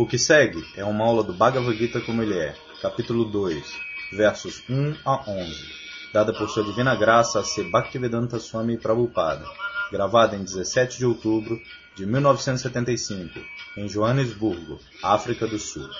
O que segue é uma aula do Bhagavad Gita como ele é, capítulo 2, versos 1 a 11, dada por sua divina graça a ser Bhaktivedanta Swami Prabhupada, gravada em 17 de outubro de 1975, em Joanesburgo, África do Sul.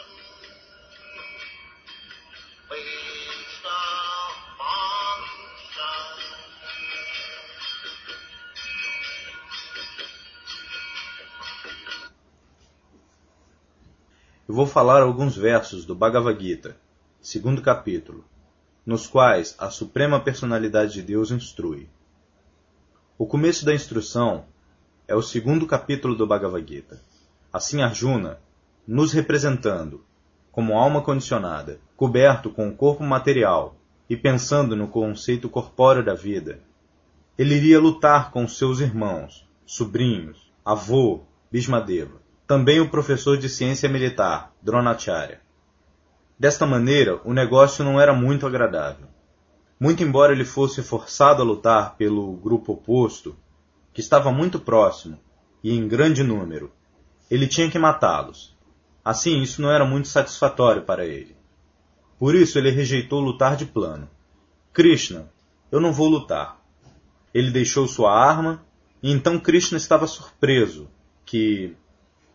Vou falar alguns versos do Bhagavad Gita, segundo capítulo, nos quais a Suprema Personalidade de Deus instrui. O começo da instrução é o segundo capítulo do Bhagavad Gita. Assim Arjuna, nos representando como alma condicionada, coberto com o corpo material e pensando no conceito corpóreo da vida, ele iria lutar com seus irmãos, sobrinhos, avô, Bhismadeva, também o professor de ciência militar, Dronacharya. Desta maneira, o negócio não era muito agradável. Muito embora ele fosse forçado a lutar pelo grupo oposto, que estava muito próximo e em grande número, ele tinha que matá-los. Assim, isso não era muito satisfatório para ele. Por isso, ele rejeitou lutar de plano. Krishna, eu não vou lutar. Ele deixou sua arma, e então Krishna estava surpreso que,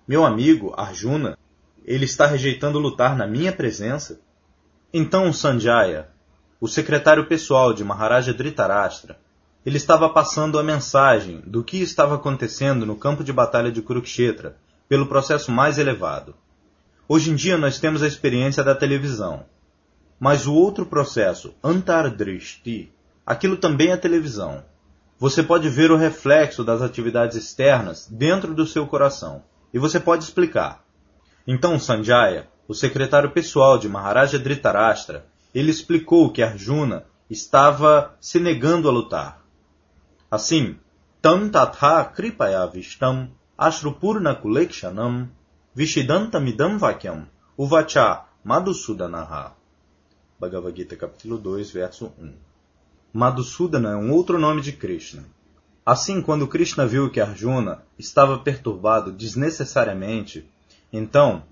meu amigo, Arjuna, ele está rejeitando lutar na minha presença? Então Sanjaya, o secretário pessoal de Maharaja Dhritarashtra, ele estava passando a mensagem do que estava acontecendo no campo de batalha de Kurukshetra, pelo processo mais elevado. Hoje em dia nós temos a experiência da televisão. Mas o outro processo, Antardrishti, aquilo também é televisão. Você pode ver o reflexo das atividades externas dentro do seu coração e você pode explicar. Então Sanjaya, o secretário pessoal de Maharaja Dhritarashtra, ele explicou que Arjuna estava se negando a lutar. Assim, tam tatha kripaya vishtam ashrupurna kulekshanam vishidantamidam vakyam uvacha madhusudanaha. Bhagavad Gita capítulo 2, verso 1. Madhusudana é um outro nome de Krishna. Assim, quando Krishna viu que Arjuna estava perturbado desnecessariamente, então,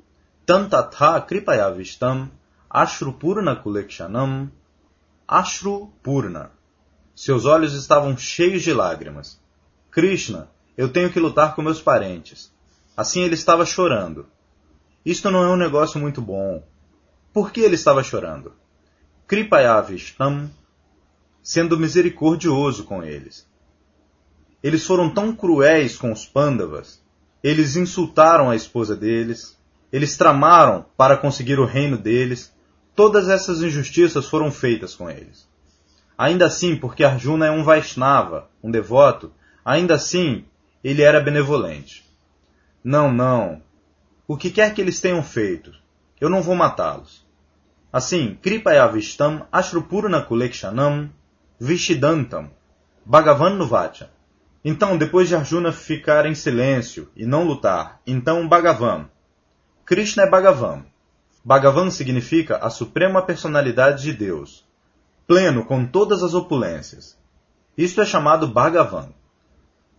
Tantatha Kripayavistam Ashrupurna Kulekshanam Ashrupurna. Seus olhos estavam cheios de lágrimas. Krishna, eu tenho que lutar com meus parentes. Assim ele estava chorando. Isto não é um negócio muito bom. Por que ele estava chorando? Kripayavistam, sendo misericordioso com eles. Eles foram tão cruéis com os Pandavas. Eles insultaram a esposa deles. Eles tramaram para conseguir o reino deles. Todas essas injustiças foram feitas com eles. Ainda assim, porque Arjuna é um Vaishnava, um devoto, ainda assim ele era benevolente. Não, não. O que quer que eles tenham feito, eu não vou matá-los. Assim, Kripayavistam Ashrupurna Kulekshanam Vishidantam Bhagavan Nuvacha então, depois de Arjuna ficar em silêncio e não lutar, então Bhagavan. Krishna é Bhagavan. Bhagavan significa a suprema personalidade de Deus, pleno com todas as opulências. Isto é chamado Bhagavan.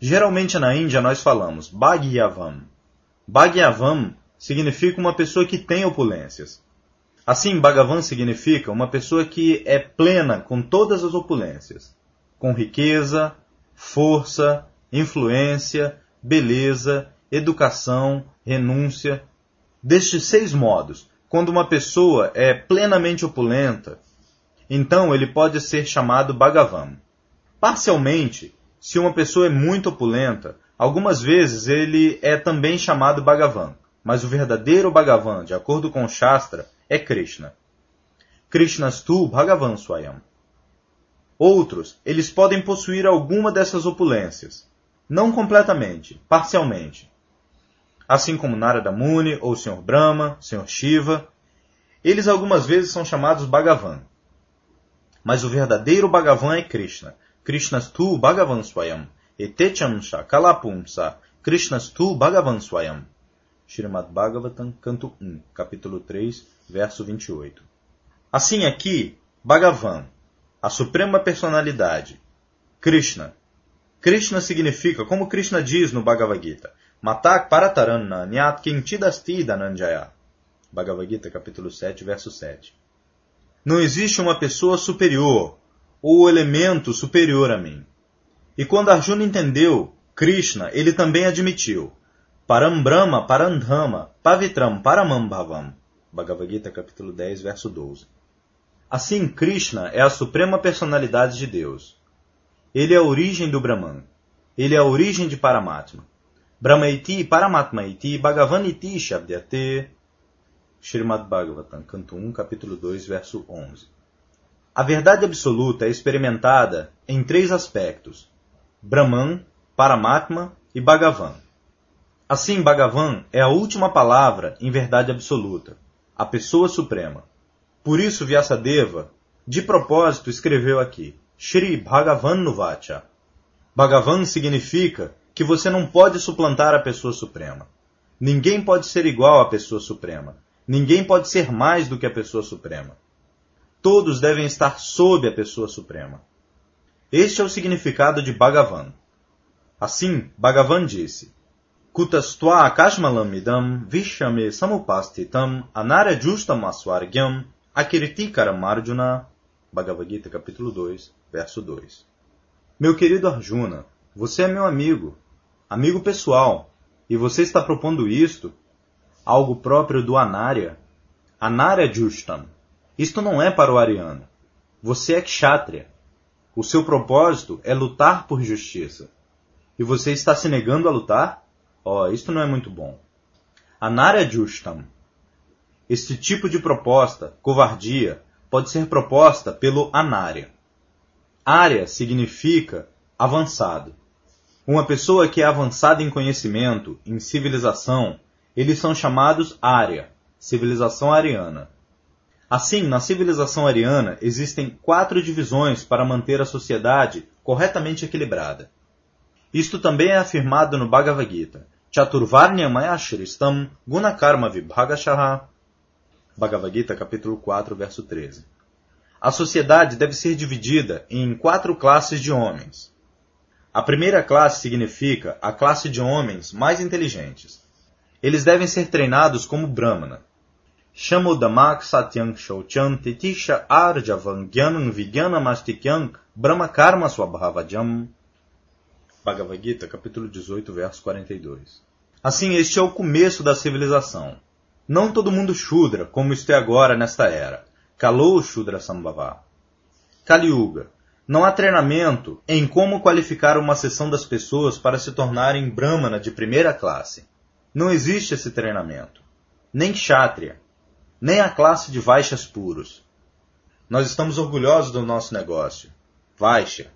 Geralmente na Índia nós falamos Bhagyavan. Bhagyavan significa uma pessoa que tem opulências. Assim, Bhagavan significa uma pessoa que é plena com todas as opulências, com riqueza, força, influência, beleza, educação, renúncia. Destes seis modos, quando uma pessoa é plenamente opulenta, então ele pode ser chamado Bhagavan. Parcialmente, se uma pessoa é muito opulenta, algumas vezes ele é também chamado Bhagavan, mas o verdadeiro Bhagavan, de acordo com Shastra, é Krishna. Krishnastu Bhagavan Swayam. Outros, eles podem possuir alguma dessas opulências. Não completamente, parcialmente. Assim como Narada Muni, ou Sr. Brahma, Sr. Shiva. Eles algumas vezes são chamados Bhagavan. Mas o verdadeiro Bhagavan é Krishna. Krishnastu Bhagavan Swayam. Etechamsha Kalapumsa. Krishnastu Bhagavan Swayam. Srimad Bhagavatam, canto 1, capítulo 3, verso 28. Assim aqui, Bhagavan, a suprema personalidade, Krishna. Krishna significa, como Krishna diz no Bhagavad Gita, Matak parataranna nyat kinchidasti dananjaya. Bhagavad Gita, capítulo 7, verso 7. Não existe uma pessoa superior ou elemento superior a mim. E quando Arjuna entendeu Krishna, ele também admitiu Param Brahma Parandhama Pavitram Paramambhavam. Bhagavad Gita, capítulo 10, verso 12. Assim, Krishna é a suprema personalidade de Deus. Ele é a origem do Brahman. Ele é a origem de Paramatma. Brahmaiti Paramatmaiti Bhagavaniti Shabdyate Srimad Bhagavatam, canto 1, capítulo 2, verso 11. A verdade absoluta é experimentada em três aspectos: Brahman, Paramatma e Bhagavan. Assim, Bhagavan é a última palavra em verdade absoluta, a pessoa suprema. Por isso, Vyasadeva, de propósito, escreveu aqui: Shri Bhagavan Nuvacha. Bhagavan significa que você não pode suplantar a pessoa suprema. Ninguém pode ser igual à pessoa suprema. Ninguém pode ser mais do que a pessoa suprema. Todos devem estar sob a pessoa suprema. Este é o significado de Bhagavan. Assim, Bhagavan disse: Kutastwa akashmalamidam vishame samupastitam anarajustam aswargyam akirtikaram arjuna. Bhagavad Gita, capítulo 2, verso 2. Meu querido Arjuna, você é meu amigo, amigo pessoal, e você está propondo isto algo próprio do Anarya. Anarya Justam. Isto não é para o ariano. Você é kshatriya. O seu propósito é lutar por justiça. E você está se negando a lutar? Oh, isto não é muito bom. Anarya Justam. Este tipo de proposta, covardia, pode ser proposta pelo Anarya. Arya significa avançado. Uma pessoa que é avançada em conhecimento, em civilização, eles são chamados Arya, civilização ariana. Assim, na civilização ariana existem quatro divisões para manter a sociedade corretamente equilibrada. Isto também é afirmado no Bhagavad Gita. Chaturvarnya Mayashristam Gunakarma Vibhagashaha. Bhagavad Gita, capítulo 4, verso 13. A sociedade deve ser dividida em quatro classes de homens. A primeira classe significa a classe de homens mais inteligentes. Eles devem ser treinados como Brahmana. Shamudamak Satyang Shauchan Titisha Arjavan Gyanam Vijnanamastikyan Brahma Karma Swabhavajam. Bhagavad Gita, capítulo 18, verso 42. Assim, este é o começo da civilização. Não todo mundo Shudra, como isto é agora nesta era. Kalou Shudra Sambhava. Kali Yuga. Não há treinamento em como qualificar uma seção das pessoas para se tornarem Brahmana de primeira classe. Não existe esse treinamento. Nem Kshatriya, nem a classe de Vaixas puros. Nós estamos orgulhosos do nosso negócio. Vaixya.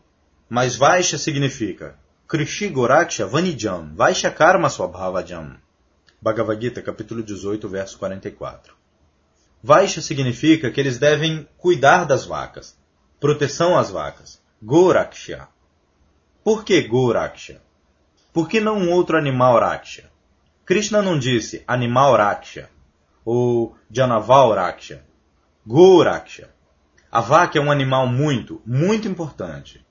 Mas Vaixya significa Krishi Goraksha Vanijam, Vaixya Karma Swabhavajam. Bhagavad Gita, capítulo 18, verso 44. Vaixya significa que eles devem cuidar das vacas, proteção às vacas. Goraksha. Por que Goraksha? Por que não um outro animal Raksha? Krishna não disse animal raksha ou janaval raksha, go raksha. A vaca é um animal muito, muito importante.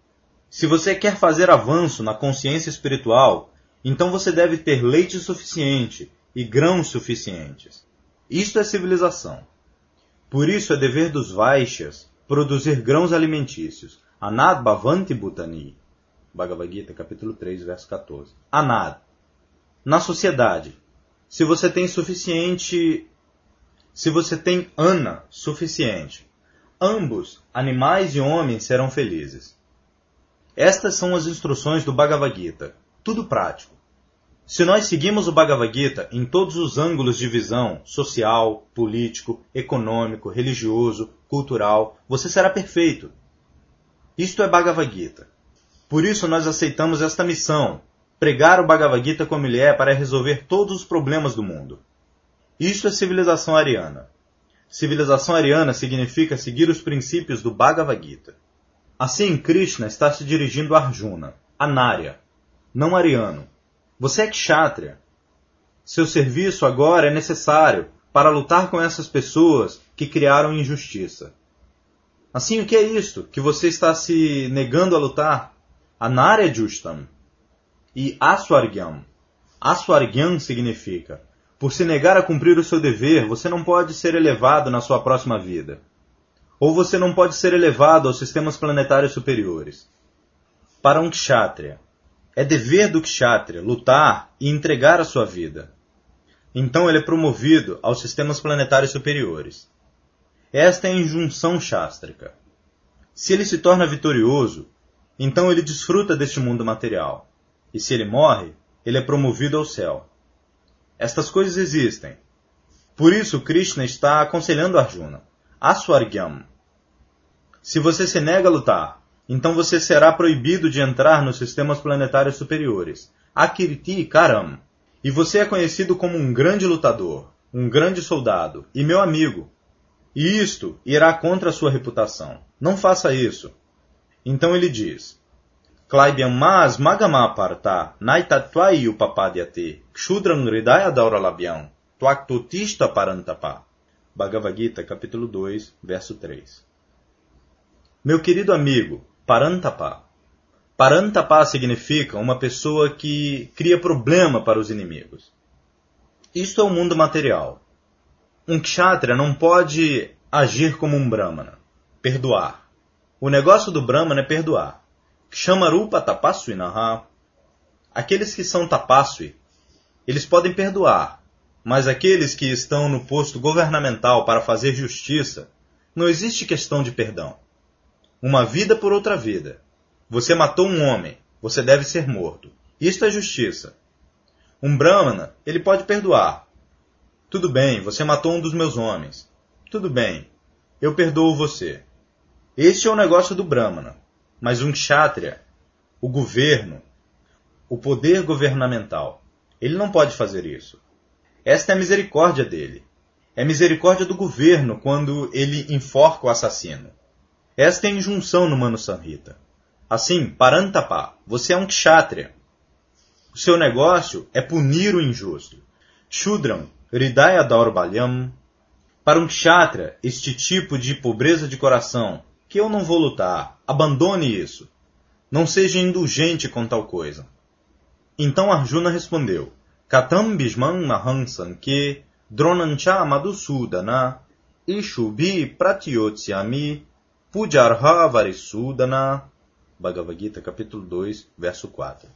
Se você quer fazer avanço na consciência espiritual, então você deve ter leite suficiente e grãos suficientes. Isto é civilização. Por isso é dever dos Vaixas produzir grãos alimentícios. Anad Bhavanti Bhutani. Bhagavad Gita, capítulo 3, verso 14. Anad na sociedade. Se você tem suficiente. Se você tem Ana suficiente, ambos, animais e homens, serão felizes. Estas são as instruções do Bhagavad Gita. Tudo prático. Se nós seguimos o Bhagavad Gita em todos os ângulos de visão social, político, econômico, religioso, cultural, você será perfeito. Isto é Bhagavad Gita. Por isso nós aceitamos esta missão, pregar o Bhagavad Gita como ele é para resolver todos os problemas do mundo. Isso é civilização ariana. Civilização ariana significa seguir os princípios do Bhagavad Gita. Assim, Krishna está se dirigindo a Arjuna, Anarya, não ariano. Você é kshatriya. Seu serviço agora é necessário para lutar com essas pessoas que criaram injustiça. Assim, o que é isto que você está se negando a lutar? Anarya Justam e Aswargyam. Aswargyan significa: por se negar a cumprir o seu dever, você não pode ser elevado na sua próxima vida. Ou você não pode ser elevado aos sistemas planetários superiores. Para um kshatriya, é dever do kshatriya lutar e entregar a sua vida. Então ele é promovido aos sistemas planetários superiores. Esta é a injunção chástrica. Se ele se torna vitorioso, então ele desfruta deste mundo material. E se ele morre, ele é promovido ao céu. Estas coisas existem. Por isso, Krishna está aconselhando Arjuna. Aswargyam. Se você se nega a lutar, então você será proibido de entrar nos sistemas planetários superiores. Akirti Karam. E você é conhecido como um grande lutador, um grande soldado e meu amigo. E isto irá contra a sua reputação. Não faça isso. Então ele diz: Klaibyam mas magamaparta naitatvai upapadyate kshudram hridaya dauralabhyam tvaktutista parantapa. Bhagavad Gita, capítulo 2, verso 3. Meu querido amigo, Parantapa. Parantapa significa uma pessoa que cria problema para os inimigos. Isto é o mundo material. Um kshatriya não pode agir como um brahmana, perdoar. O negócio do brahmana é perdoar. Kshamarupa tapasvinaha. Aqueles que são tapasvi, eles podem perdoar, mas aqueles que estão no posto governamental para fazer justiça, não existe questão de perdão. Uma vida por outra vida. Você matou um homem, você deve ser morto. Isto é justiça. Um Brahmana, ele pode perdoar. Tudo bem, você matou um dos meus homens. Tudo bem, eu perdoo você. Este é o negócio do Brahmana. Mas um kshatriya, o governo, o poder governamental, ele não pode fazer isso. Esta é a misericórdia dele. É misericórdia do governo quando ele enforca o assassino. Esta é a injunção no Manu Samhita. Assim, Parantapa, você é um kshatriya. O seu negócio é punir o injusto. Shudram, Ridaya Daurbalyam. Para um kshatriya, este tipo de pobreza de coração, que eu não vou lutar. Abandone isso. Não seja indulgente com tal coisa. Então Arjuna respondeu: Katam Bhisman Maham Sanke Dronancha Madhusudana Ishubi Pratyotyami Pujarha Varisudana Bhagavad Gita, capítulo 2, verso 4.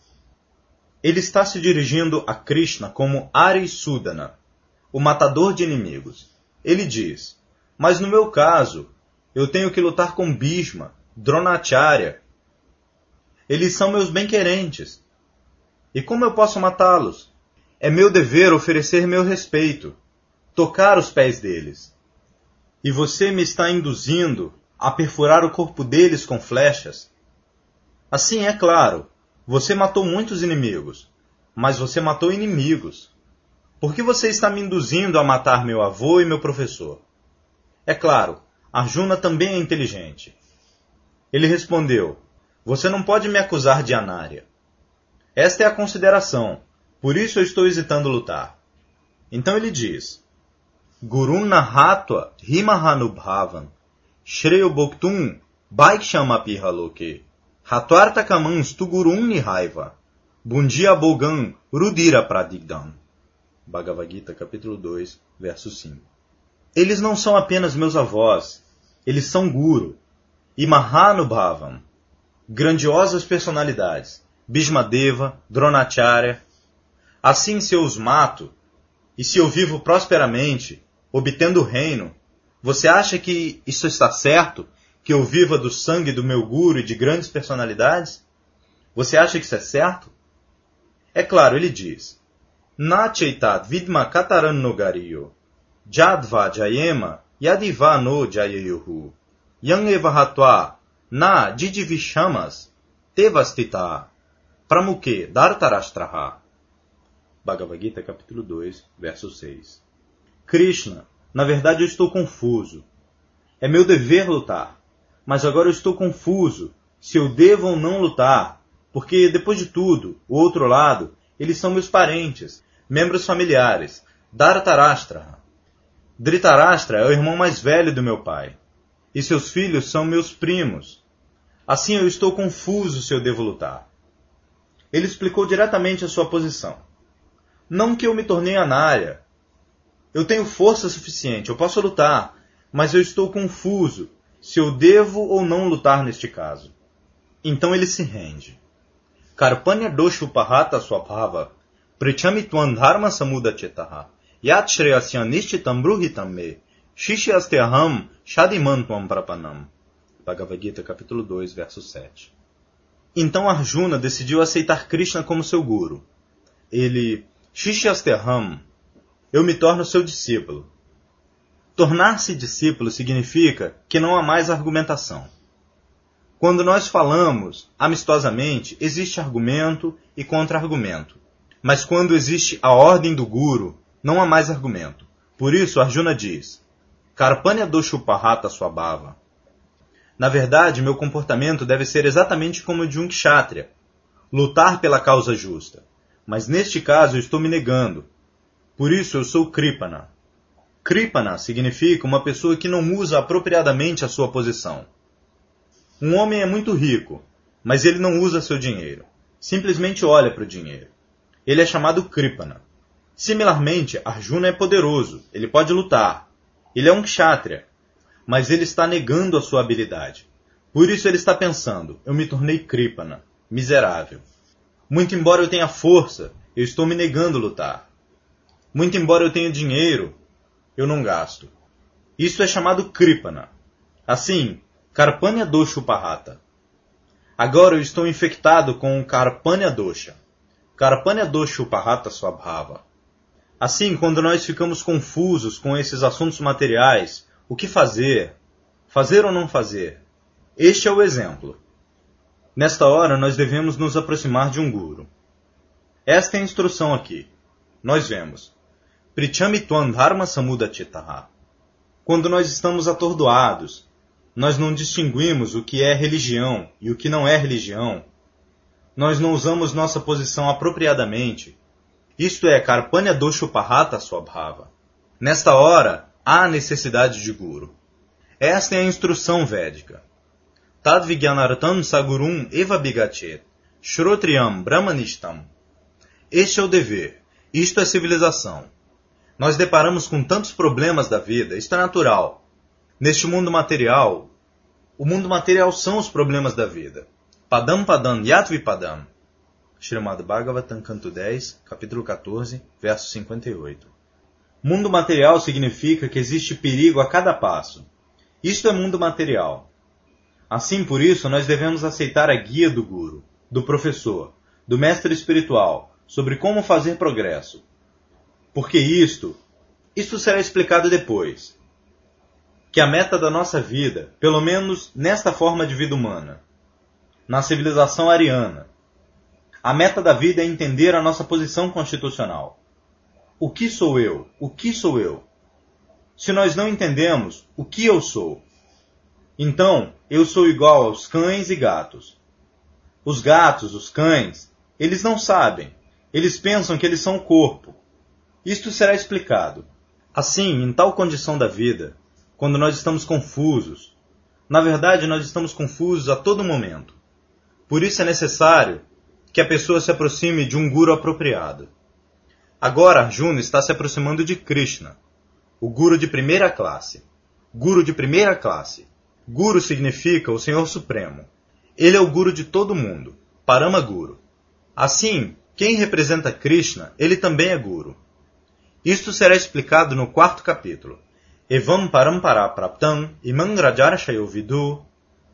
Ele está se dirigindo a Krishna como Arisudana, o matador de inimigos. Ele diz: Mas no meu caso, eu tenho que lutar com Bhishma, Dronacharya. Eles são meus bem-querentes. E como eu posso matá-los? É meu dever oferecer meu respeito, tocar os pés deles. E você me está induzindo a perfurar o corpo deles com flechas? Assim, é claro, você matou muitos inimigos, mas você matou inimigos. Por que você está me induzindo a matar meu avô e meu professor? É claro, Arjuna também é inteligente. Ele respondeu: Você não pode me acusar de Anárya. Esta é a consideração, por isso eu estou hesitando lutar. Então ele diz: Guruna Hatva Himahanubhavan Bhoktum Bhaikshamapihaloke Haloke Hatvarta Kamans Tugurun Nihaiva Bundia Bogan Rudira Pradigdam. Bhagavad Gita, capítulo 2, verso 5 eles não são apenas meus avós, eles são Guru. E Mahanubhavam, grandiosas personalidades, Bhishmadeva, Dronacharya. Assim, se eu os mato, e se eu vivo prosperamente, obtendo o reino, você acha que isso está certo? Que eu viva do sangue do meu guru e de grandes personalidades? Você acha que isso é certo? É claro, ele diz: Nachaitat vidma kataran nogariyo Jadva Jayema Yadiva no Jayayuhu Yang Evahatva Na Didivishamas Tevastita Pramuke Dartarashtraha Bhagavad Gita capítulo 2, verso 6 Krishna, na verdade eu estou confuso. É meu dever lutar, mas agora eu estou confuso se eu devo ou não lutar, porque depois de tudo, o outro lado, eles são meus parentes, membros familiares, Dhritarashtra é o irmão mais velho do meu pai, e seus filhos são meus primos. Assim eu estou confuso se eu devo lutar. Ele explicou diretamente a sua posição. Não que eu me tornei anária. Eu tenho força suficiente, eu posso lutar, mas eu estou confuso se eu devo ou não lutar neste caso. Então ele se rende. Karpanya doshu pahata swabhava, prichami twan dharma samuda chetaha, yat shreyasya nishchitam bruhitam me, shishyasteham shadiman tvam prapanam. Bhagavad Gita, capítulo 2, verso 7. Então Arjuna decidiu aceitar Krishna como seu guru. Ele, Shishyasteham, eu me torno seu discípulo. Tornar-se discípulo significa que não há mais argumentação. Quando nós falamos amistosamente, existe argumento e contra-argumento. Mas quando existe a ordem do guru, não há mais argumento. Por isso, Arjuna diz: Karpanya doshupahata swabhava. Na verdade, meu comportamento deve ser exatamente como o de um kshatriya, lutar pela causa justa. Mas neste caso eu estou me negando. Por isso eu sou Kripana. Kripana significa uma pessoa que não usa apropriadamente a sua posição. Um homem é muito rico, mas ele não usa seu dinheiro. Simplesmente olha para o dinheiro. Ele é chamado Kripana. Similarmente, Arjuna é poderoso, ele pode lutar. Ele é um kshatriya, mas ele está negando a sua habilidade. Por isso ele está pensando: eu me tornei Kripana, miserável. Muito embora eu tenha força, eu estou me negando a lutar. Muito embora eu tenha dinheiro, eu não gasto. Isso é chamado Kripana. Assim, Karpanya Dosha Upahata. Agora eu estou infectado com Karpanya Dosha. Karpanya Dosha Upahata Swabhava. Assim, quando nós ficamos confusos com esses assuntos materiais, o que fazer? Fazer ou não fazer? Este é o exemplo. Nesta hora, nós devemos nos aproximar de um guru. Esta é a instrução aqui. Nós vemos. Prichami Twan Dharma Samuda Chitaha. Quando nós estamos atordoados, nós não distinguimos o que é religião e o que não é religião. Nós não usamos nossa posição apropriadamente. Isto é Karpanya Doshupahata Swabhava. Nesta hora, há necessidade de guru. Esta é a instrução védica. Tadvigyanartam Sagurum Eva Bigachet, Shrotriyam Brahmanishtam. Este é o dever, isto é civilização. Nós deparamos com tantos problemas da vida, isto é natural. Neste mundo material, o mundo material são os problemas da vida. Padam Padam Yatvi Padam. Srimad Bhagavatam, canto 10, capítulo 14, verso 58. Mundo material significa que existe perigo a cada passo. Isto é mundo material. Assim, por isso, nós devemos aceitar a guia do guru, do professor, do mestre espiritual, sobre como fazer progresso. Porque isto, isto será explicado depois. Que a meta da nossa vida, pelo menos nesta forma de vida humana, na civilização ariana, a meta da vida é entender a nossa posição constitucional o que sou eu? O que sou eu? Se nós não entendemos o que eu sou, então eu sou igual aos cães e gatos. Os gatos, os cães, eles não sabem. Eles pensam que eles são o corpo. Isto será explicado. Assim, em tal condição da vida, quando nós estamos confusos, na verdade nós estamos confusos a todo momento. Por isso é necessário que a pessoa se aproxime de um guru apropriado. Agora Arjuna está se aproximando de Krishna, o Guru de primeira classe. Guru de primeira classe. Guru significa o Senhor Supremo. Ele é o Guru de todo mundo, Parama Guru. Assim, quem representa Krishna, ele também é Guru. Isto será explicado no quarto capítulo. Evam Parampara Praptam Imangrajara Shayovidu,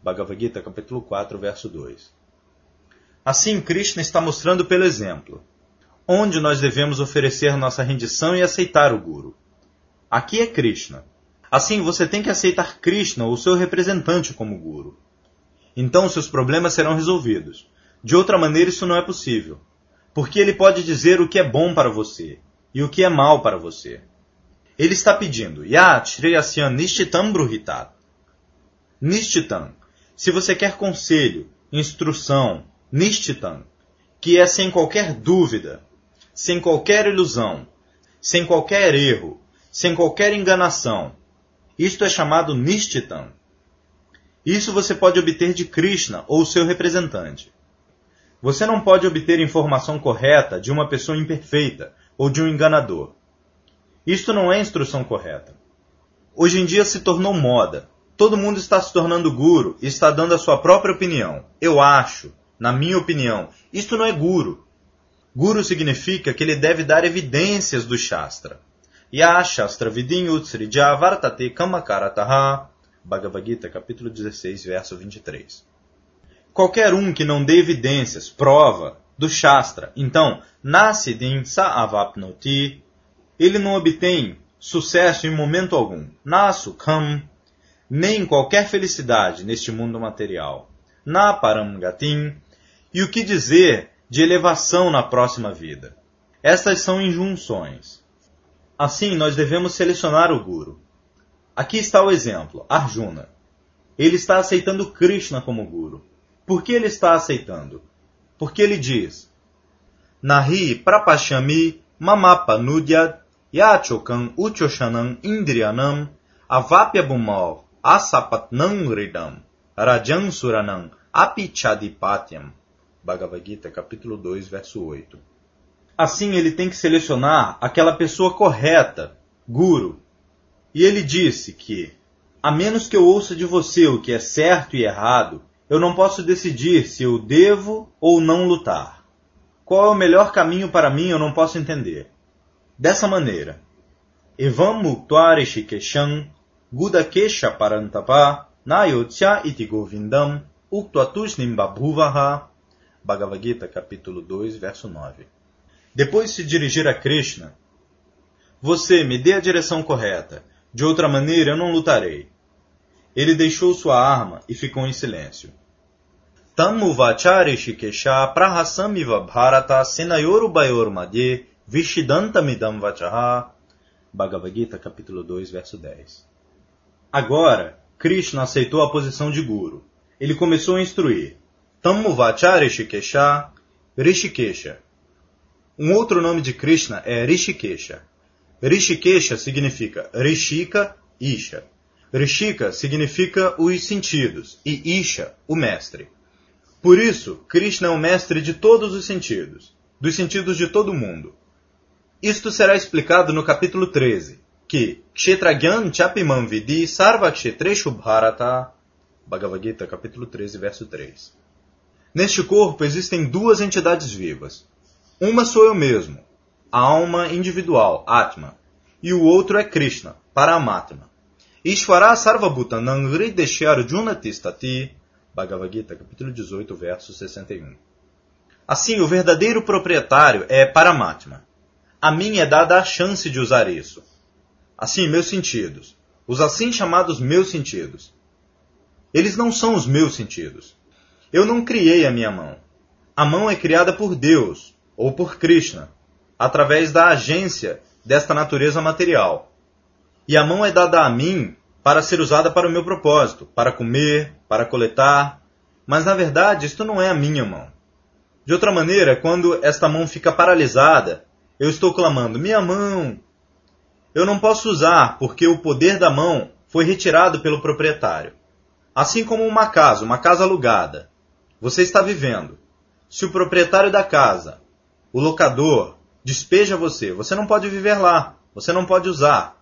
Bhagavad Gita, capítulo 4, verso 2. Assim, Krishna está mostrando pelo exemplo onde nós devemos oferecer nossa rendição e aceitar o Guru. Aqui é Krishna. Assim, você tem que aceitar Krishna, o seu representante, como Guru. Então, seus problemas serão resolvidos. De outra maneira, isso não é possível. Porque ele pode dizer o que é bom para você e o que é mal para você. Ele está pedindo, Yat Shreyasyan Nishtitam Bruhitat. Nishtitam. Se você quer conselho, instrução, Nishtitam, que é sem qualquer dúvida, sem qualquer ilusão, sem qualquer erro, sem qualquer enganação. Isto é chamado Nishtitam. Isso você pode obter de Krishna ou seu representante. Você não pode obter informação correta de uma pessoa imperfeita, ou de um enganador. Isto não é instrução correta. Hoje em dia se tornou moda. Todo mundo está se tornando guru e está dando a sua própria opinião. Eu acho, na minha opinião, isto não é guru. Guru significa que ele deve dar evidências do Shastra. Ya Shastra Vidin Utsrija Vartate Kamakarataha. Bhagavad Gita, capítulo 16, verso 23. Qualquer um que não dê evidências, prova, do Shastra, então, Nasidin Sa'avapnoti, ele não obtém sucesso em momento algum. Nasukam, nem qualquer felicidade neste mundo material. Na Paramgatim, e o que dizer de elevação na próxima vida? Estas são injunções. Assim, nós devemos selecionar o Guru. Aqui está o exemplo, Arjuna. Ele está aceitando Krishna como Guru. Por que ele está aceitando? Porque ele diz: Nahi prapashami mamapa nudyad Yachokam Uchoshanam Indriyanam Avapyabumal Asapatnam Ridam Rajan Suranam Apichadipatyam Bhagavad Gita, capítulo 2, verso 8. Assim ele tem que selecionar aquela pessoa correta, guru. E ele disse que, a menos que eu ouça de você o que é certo e errado, eu não posso decidir se eu devo ou não lutar. Qual é o melhor caminho para mim eu não posso entender dessa maneira. Evam muktva rishikesham gudakesha parantapa nayotya iti govindam uktatushnim babhuvaha Bhagavad Gita, capítulo 2, verso 9. Depois de se dirigir a Krishna, você me dê a direção correta, de outra maneira eu não lutarei. Ele deixou sua arma e ficou em silêncio. Tammuvacharishikesha prahasamiva bharata senayoru bayor madye Vishidantamidam Vachaha, Bhagavad Gita, capítulo 2, verso 10. Agora, Krishna aceitou a posição de guru. Ele começou a instruir. Tammuvacha Rishikesha, Rishikesha. Um outro nome de Krishna é Rishikesha. Rishikesha significa Rishika, Isha. Rishika significa os sentidos e Isha, o mestre. Por isso, Krishna é o mestre de todos os sentidos, dos sentidos de todo mundo. Isto será explicado no capítulo 13, que Kshetragyan Chapimam Vidi Sarva Kshetreshu Bharata, Bhagavad Gita, capítulo 13, verso 3. Neste corpo existem duas entidades vivas. Uma sou eu mesmo, a alma individual, Atma, e o outro é Krishna, Paramatma. Ishvara Sarvabhutanam Hrideshyar Junatistati, Bhagavad Gita, capítulo 18, verso 61. Assim, o verdadeiro proprietário é Paramatma a mim é dada a chance de usar isso. Assim, meus sentidos. Os assim chamados meus sentidos. Eles não são os meus sentidos. Eu não criei a minha mão. A mão é criada por Deus, ou por Krishna, através da agência desta natureza material. E a mão é dada a mim para ser usada para o meu propósito, para comer, para coletar. Mas na verdade, isto não é a minha mão. De outra maneira, quando esta mão fica paralisada eu estou clamando, minha mão! Eu não posso usar, porque o poder da mão foi retirado pelo proprietário. Assim como uma casa, uma casa alugada. Você está vivendo. Se o proprietário da casa, o locador, despeja você, você não pode viver lá, você não pode usar.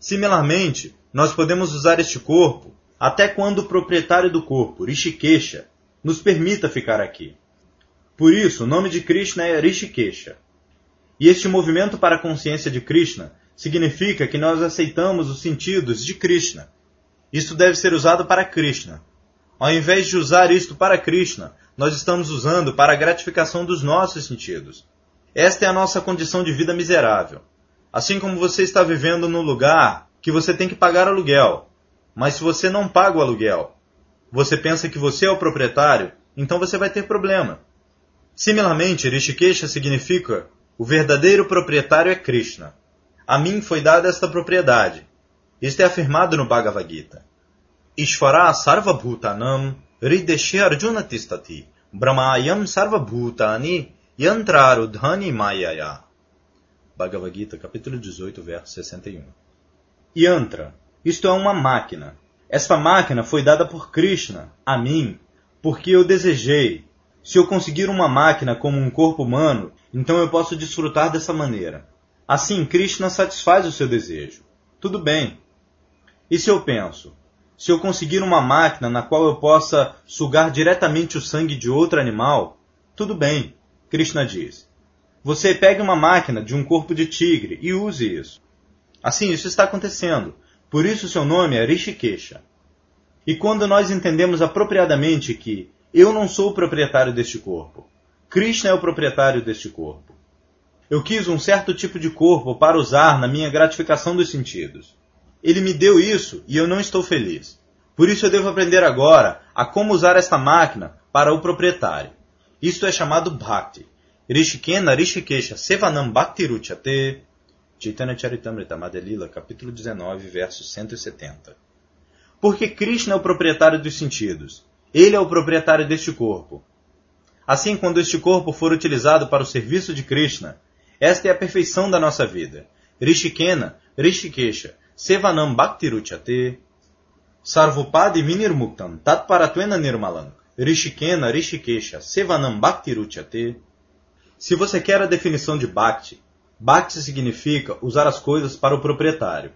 Similarmente, nós podemos usar este corpo até quando o proprietário do corpo, Rishikesha, nos permita ficar aqui. Por isso, o nome de Krishna é Rishikesha. E este movimento para a consciência de Krishna significa que nós aceitamos os sentidos de Krishna. Isto deve ser usado para Krishna. Ao invés de usar isto para Krishna, nós estamos usando para a gratificação dos nossos sentidos. Esta é a nossa condição de vida miserável. Assim como você está vivendo num lugar que você tem que pagar aluguel, mas se você não paga o aluguel, você pensa que você é o proprietário, então você vai ter problema. Similarmente, Rishikesha significa o verdadeiro proprietário é Krishna. A mim foi dada esta propriedade. Isto é afirmado no Bhagavad Gita. Ishvara sarvabhutanam rideshe arjuna tistati brahmayam sarvabhutani yantrarudhani mayaya. Bhagavad Gita, capítulo 18, verso 61. Yantra, isto é uma máquina. Esta máquina foi dada por Krishna, a mim, porque eu desejei. Se eu conseguir uma máquina como um corpo humano, Então eu posso desfrutar dessa maneira. Assim, Krishna satisfaz o seu desejo. Tudo bem. E se eu penso, se eu conseguir uma máquina na qual eu possa sugar diretamente o sangue de outro animal, tudo bem, Krishna diz. Você pegue uma máquina de um corpo de tigre e use isso. Assim, isso está acontecendo. Por isso seu nome é Rishikesha. E quando nós entendemos apropriadamente que eu não sou o proprietário deste corpo, Krishna é o proprietário deste corpo. Eu quis um certo tipo de corpo para usar na minha gratificação dos sentidos. Ele me deu isso e eu não estou feliz. Por isso eu devo aprender agora a como usar esta máquina para o proprietário. Isto é chamado Bhakti. Rishikena Rishikesha Sevanam Bhakti Ruchate. Chaitanya Charitamrita Madhelila, capítulo 19, verso 170. Porque Krishna é o proprietário dos sentidos. Ele é o proprietário deste corpo. Assim, quando este corpo for utilizado para o serviço de Krishna, esta é a perfeição da nossa vida. Rishikena, Rishikesha, Sevanam Bhaktiruchate, Sarvupadi Vinirmuktam, Tatparatuena Nirmalam, Rishikena, Rishikesha, Sevanam Bhaktiruchate. Se você quer a definição de Bhakti, Bhakti significa usar as coisas para o proprietário.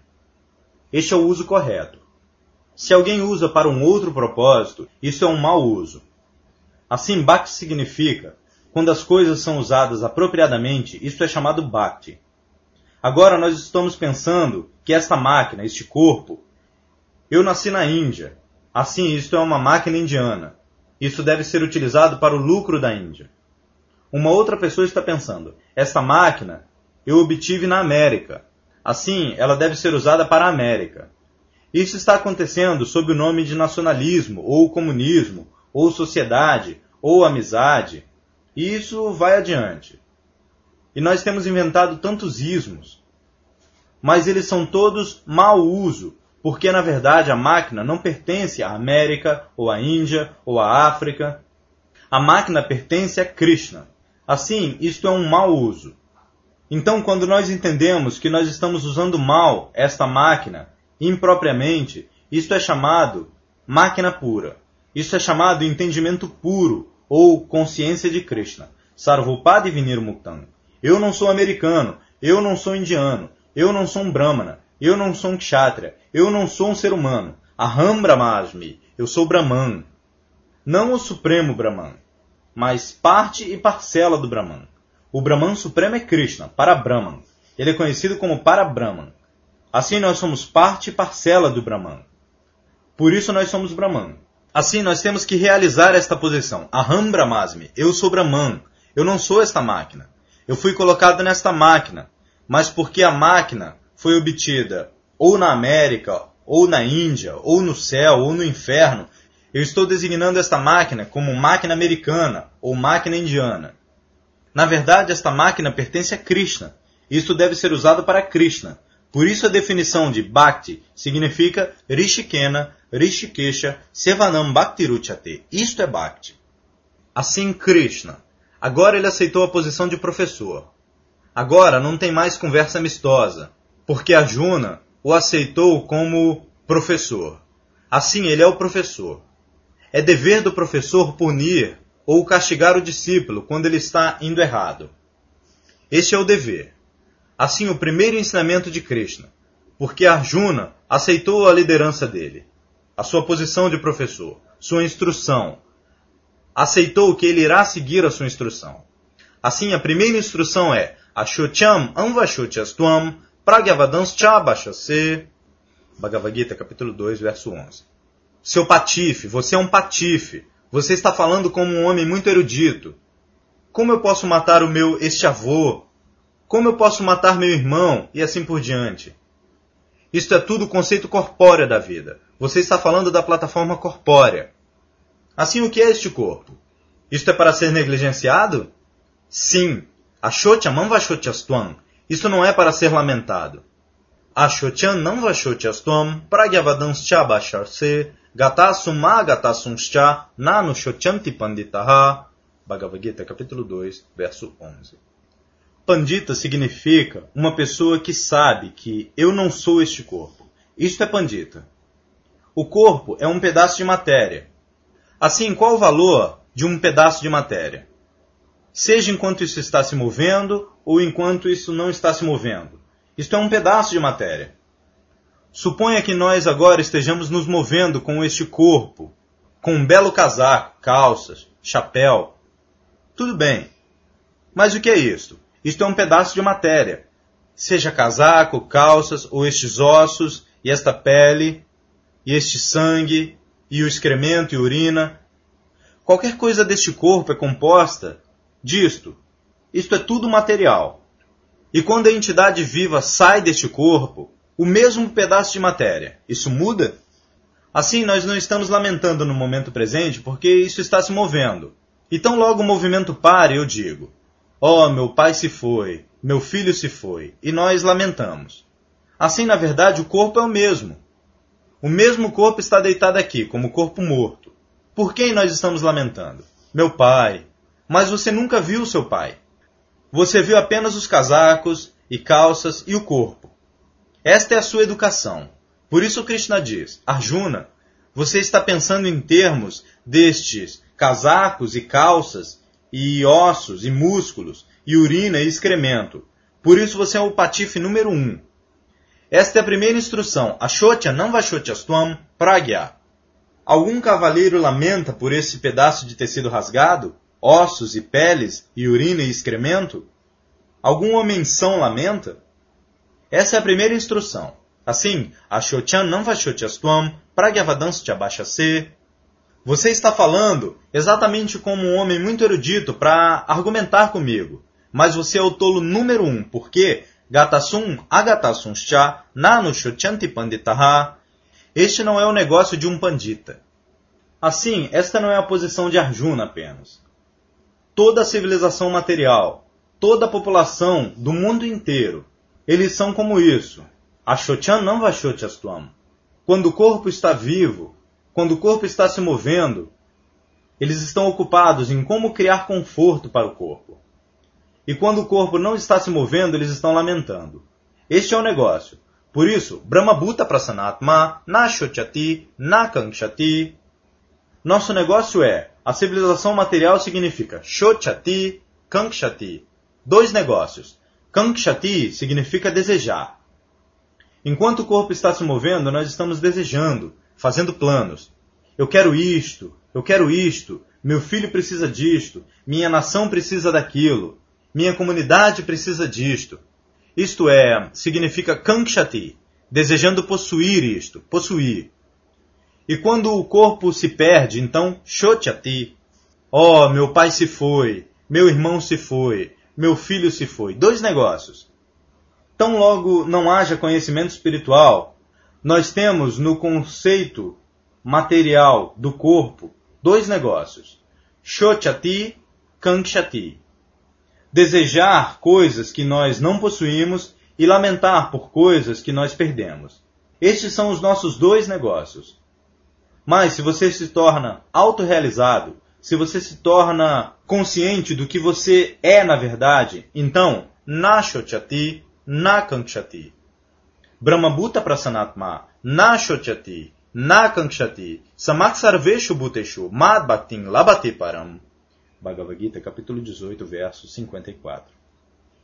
Este é o uso correto. Se alguém usa para um outro propósito, isso é um mau uso. Assim, Bhakti significa quando as coisas são usadas apropriadamente, isso é chamado Bhakti. Agora nós estamos pensando que esta máquina, este corpo, eu nasci na Índia. Assim, isto é uma máquina indiana. Isso deve ser utilizado para o lucro da Índia. Uma outra pessoa está pensando, esta máquina eu obtive na América. Assim, ela deve ser usada para a América. Isso está acontecendo sob o nome de nacionalismo, ou comunismo, ou sociedade, ou amizade. E isso vai adiante. E nós temos inventado tantos ismos, mas eles são todos mau uso, porque na verdade a máquina não pertence à América, ou à Índia, ou à África. A máquina pertence a Krishna. Assim, isto é um mau uso. Então, quando nós entendemos que nós estamos usando mal esta máquina, impropriamente, isto é chamado máquina pura. Isso é chamado entendimento puro, ou consciência de Krishna. Sarvupadi Vinir Muktam. Eu não sou americano, eu não sou indiano, eu não sou um brahmana, eu não sou um kshatriya, eu não sou um ser humano. Aham Brahmasmi, eu sou Brahman. Não o supremo Brahman, mas parte e parcela do Brahman. O Brahman supremo é Krishna, para Brahman. Ele é conhecido como para Brahman. Assim nós somos parte e parcela do Brahman. Por isso nós somos Brahman. Assim nós temos que realizar esta posição. Aham Brahmasmi, eu sou Brahman. Eu não sou esta máquina. Eu fui colocado nesta máquina, mas porque a máquina foi obtida ou na América, ou na Índia, ou no céu, ou no inferno, eu estou designando esta máquina como máquina americana ou máquina indiana. Na verdade, esta máquina pertence a Krishna. Isto deve ser usado para Krishna. Por isso a definição de Bhakti significa Rishikena, Rishikesha, Sevanam Bhaktiruchate. Isto é Bhakti. Assim Krishna Agora ele aceitou a posição de professor. Agora não tem mais conversa amistosa, porque Arjuna o aceitou como professor. Assim ele é o professor. É dever do professor punir ou castigar o discípulo quando ele está indo errado. Este é o dever. Assim, o primeiro ensinamento de Krishna, porque Arjuna aceitou a liderança dele, a sua posição de professor, sua instrução, aceitou que ele irá seguir a sua instrução. Assim, a primeira instrução é Ashotyam Anvashotyastvam Pragyavadans Chabashase Bhagavad Gita, capítulo 2, verso 11. Seu patife, você é um patife. Você está falando como um homem muito erudito. Como eu posso matar o meu este avô? Como eu posso matar meu irmão? E assim por diante. Isto é tudo conceito corpóreo da vida. Você está falando da plataforma corpórea. Assim, o que é este corpo? Isto é para ser negligenciado? Sim. Ashotya manvashotyastvam. Isso não é para ser lamentado. Ashotyan não vashotyastvam pragyavadanscha basharse gatasuma gatasumscha nanu shotyanti panditaha. Bhagavad Gita, capítulo 2, verso 11. Pandita significa uma pessoa que sabe que eu não sou este corpo. Isto é pandita. O corpo é um pedaço de matéria. Assim, qual o valor de um pedaço de matéria? seja enquanto isso está se movendo ou enquanto isso não está se movendo. Isto é um pedaço de matéria. Suponha que nós agora estejamos nos movendo com este corpo, com um belo casaco, calças, chapéu. Tudo bem. Mas o que é isto? Isto é um pedaço de matéria. Seja casaco, calças, ou estes ossos, e esta pele, e este sangue, e o excremento e urina. Qualquer coisa deste corpo é composta disto. Isto é tudo material. E quando a entidade viva sai deste corpo, o mesmo pedaço de matéria, isso muda? Assim, nós não estamos lamentando no momento presente porque isso está se movendo. E tão logo o movimento pare, eu digo: Oh, meu pai se foi, meu filho se foi, e nós lamentamos. Assim, na verdade, o corpo é o mesmo. O mesmo corpo está deitado aqui, como corpo morto. Por quem nós estamos lamentando? Meu pai. Mas você nunca viu seu pai. Você viu apenas os casacos e calças e o corpo. Esta é a sua educação. Por isso Krishna diz: Arjuna, você está pensando em termos destes casacos e calças, e ossos e músculos, e urina e excremento. Por isso você é o patife número um. Esta é a primeira instrução. Ashotya não vashotyastvam pragya. Algum cavaleiro lamenta por esse pedaço de tecido rasgado? Ossos e peles, e urina e excremento? Algum homem-são lamenta? Essa é a primeira instrução. Assim, não vashotyastvam pragyavadanscha bachase. Você está falando exatamente como um homem muito erudito para argumentar comigo. Mas você é o tolo número um, porque gatasum agatasuncha nanushochanti panditaha. Este não é o negócio de um pandita. Assim, esta não é a posição de Arjuna apenas. Toda a civilização material, toda a população do mundo inteiro, eles são como isso. Ashochan não vashotyastvam. Quando o corpo está vivo, quando o corpo está se movendo, eles estão ocupados em como criar conforto para o corpo. E quando o corpo não está se movendo, eles estão lamentando. Este é o negócio. Por isso, Brahma Bhuta Prasanatma, na Shochati, na Kankshati. Nosso negócio é, a civilização material significa Shochati, Kankshati. Dois negócios. Kankshati significa desejar. Enquanto o corpo está se movendo, nós estamos desejando, fazendo planos. Eu quero isto, eu quero isto, meu filho precisa disto, minha nação precisa daquilo, minha comunidade precisa disto. Isto é, significa kankshati, desejando possuir isto, possuir. E quando o corpo se perde, então shochati. Oh, meu pai se foi, meu irmão se foi, meu filho se foi. Dois negócios. Tão logo não haja conhecimento espiritual, nós temos no conceito material do corpo dois negócios: shochati, kankshati. Desejar coisas que nós não possuímos e lamentar por coisas que nós perdemos. Estes são os nossos dois negócios. Mas se você se torna autorrealizado, se você se torna consciente do que você é na verdade, então, na shochati, na kankshati. Brahmabhuta prasanatma na shochati na kankshati samak sarveshu bhuteshu mad bhaktin labate param. Bhagavad Gita, capítulo 18, verso 54.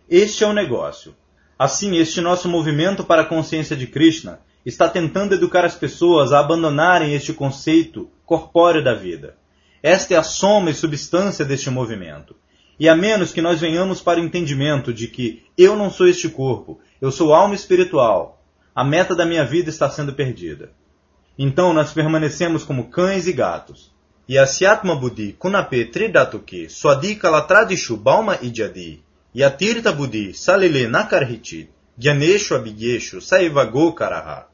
Este é o negócio. Assim, este nosso movimento para a consciência de Krishna está tentando educar as pessoas a abandonarem este conceito corpóreo da vida. Esta é a soma e substância deste movimento. E a menos que nós venhamos para o entendimento de que eu não sou este corpo, eu sou alma espiritual, a meta da minha vida está sendo perdida. Então nós permanecemos como cães e gatos. E Asyatma Buddhi Kunape Tridatuke Swadi Kalatradishu Bauma Idyadi Yatirta Buddhi Salile Nakarhichit Gyaneshu Abhigeshu Saivago Karaha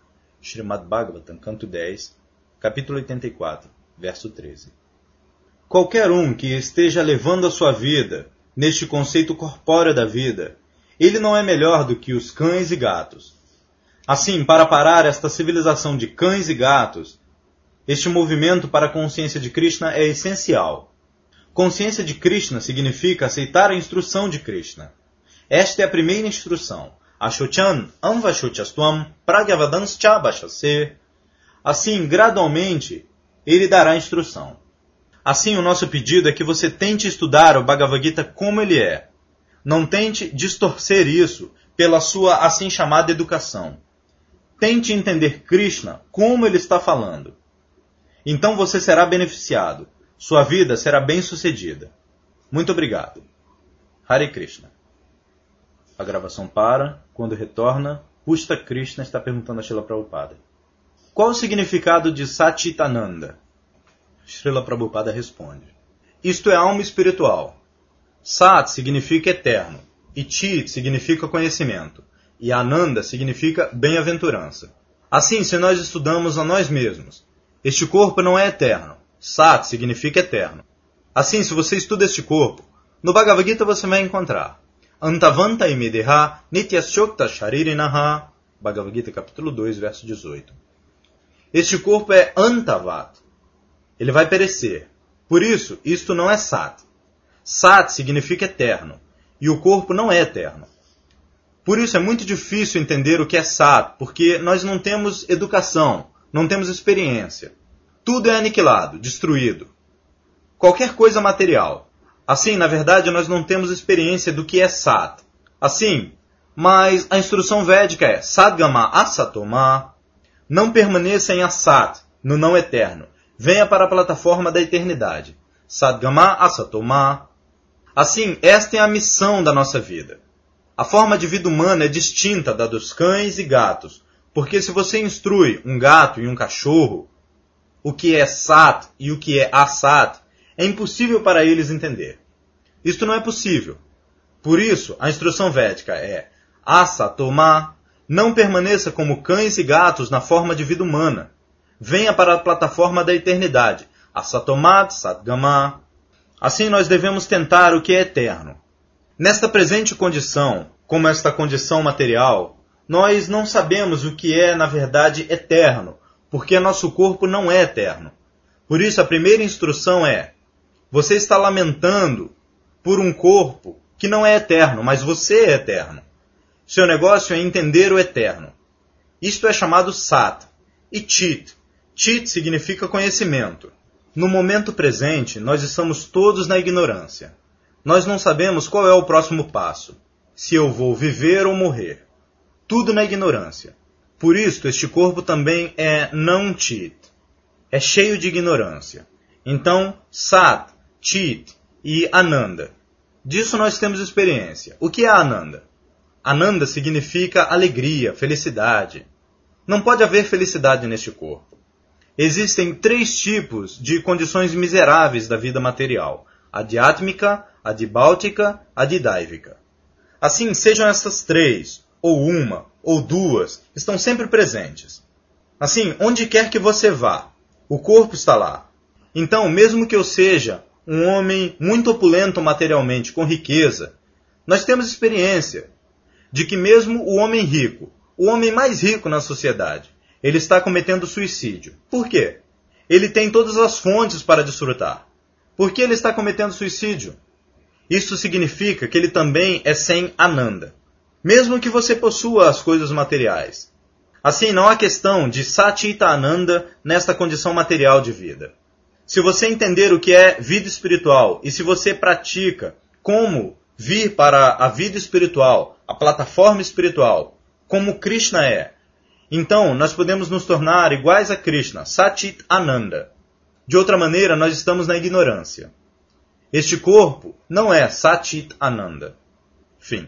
Srimad Bhagavatam, canto 10, capítulo 84, verso 13. Qualquer um que esteja levando a sua vida neste conceito corpóreo da vida, ele não é melhor do que os cães e gatos. Assim, para parar esta civilização de cães e gatos, este movimento para a consciência de Krishna é essencial. Consciência de Krishna significa aceitar a instrução de Krishna. Esta é a primeira instrução. Ashochan anvashochastvam pragyavadanscha. Assim, gradualmente, ele dará instrução. Assim, o nosso pedido é que você tente estudar o Bhagavad Gita como ele é. Não tente distorcer isso pela sua assim chamada educação. Tente entender Krishna como ele está falando. Então você será beneficiado. Sua vida será bem-sucedida. Muito obrigado. Hare Krishna. A gravação para. Quando retorna, Pusta Krishna está perguntando a Srila Prabhupada. Qual o significado de Satitananda? Srila Prabhupada responde. Isto é alma espiritual. Sat significa eterno, e Chit significa conhecimento, e Ananda significa bem-aventurança. Assim, se nós estudamos a nós mesmos, este corpo não é eterno. Sat significa eterno. Assim, se você estuda este corpo, no Bhagavad Gita você vai encontrar Antavanta imideha nityasyokta sharirinaha Bhagavad Gita capítulo 2, verso 18. Este corpo é antavat. Ele vai perecer. Por isso, isto não é sat. Sat significa eterno, e o corpo não é eterno. Por isso é muito difícil entender o que é Sat, porque nós não temos educação, não temos experiência. Tudo é aniquilado, destruído. Qualquer coisa material. Assim, na verdade, nós não temos experiência do que é Sat. Assim, mas a instrução védica é Sadgama Asatoma. Não permaneça em Asat, no não eterno. Venha para a plataforma da eternidade. Sadgama Asatoma. Assim, esta é a missão da nossa vida. A forma de vida humana é distinta da dos cães e gatos, porque se você instrui um gato e um cachorro o que é sat e o que é asat, é impossível para eles entender. Isto não é possível. Por isso, a instrução védica é asatoma, não permaneça como cães e gatos na forma de vida humana. Venha para a plataforma da eternidade. Asatomat satgama, Assim nós devemos tentar o que é eterno. Nesta presente condição, como esta condição material, nós não sabemos o que é, na verdade, eterno, porque nosso corpo não é eterno. Por isso, a primeira instrução é: você está lamentando por um corpo que não é eterno, mas você é eterno. Seu negócio é entender o eterno. Isto é chamado sat e chit. Chit significa conhecimento. No momento presente, nós estamos todos na ignorância. Nós não sabemos qual é o próximo passo, se eu vou viver ou morrer. Tudo na ignorância. Por isso, este corpo também é não chit. É cheio de ignorância. Então, Sat, Chit e Ananda. Disso nós temos experiência. O que é Ananda? Ananda significa alegria, felicidade. Não pode haver felicidade neste corpo. Existem três tipos de condições miseráveis da vida material: a diátmica, a dibáltica, a didáivica. Assim, sejam essas três, ou uma, ou duas, estão sempre presentes. Assim, onde quer que você vá, o corpo está lá. Então, mesmo que eu seja um homem muito opulento materialmente, com riqueza, nós temos experiência de que mesmo o homem rico, o homem mais rico na sociedade, ele está cometendo suicídio. Por quê? Ele tem todas as fontes para desfrutar. Por que ele está cometendo suicídio? Isso significa que ele também é sem Ananda. Mesmo que você possua as coisas materiais. Assim, não há questão de Satita Ananda nesta condição material de vida. Se você entender o que é vida espiritual e se você pratica como vir para a vida espiritual, a plataforma espiritual, como Krishna é, então, nós podemos nos tornar iguais a Krishna, Satit Ananda. De outra maneira, nós estamos na ignorância. Este corpo não é Satit Ananda. Fim.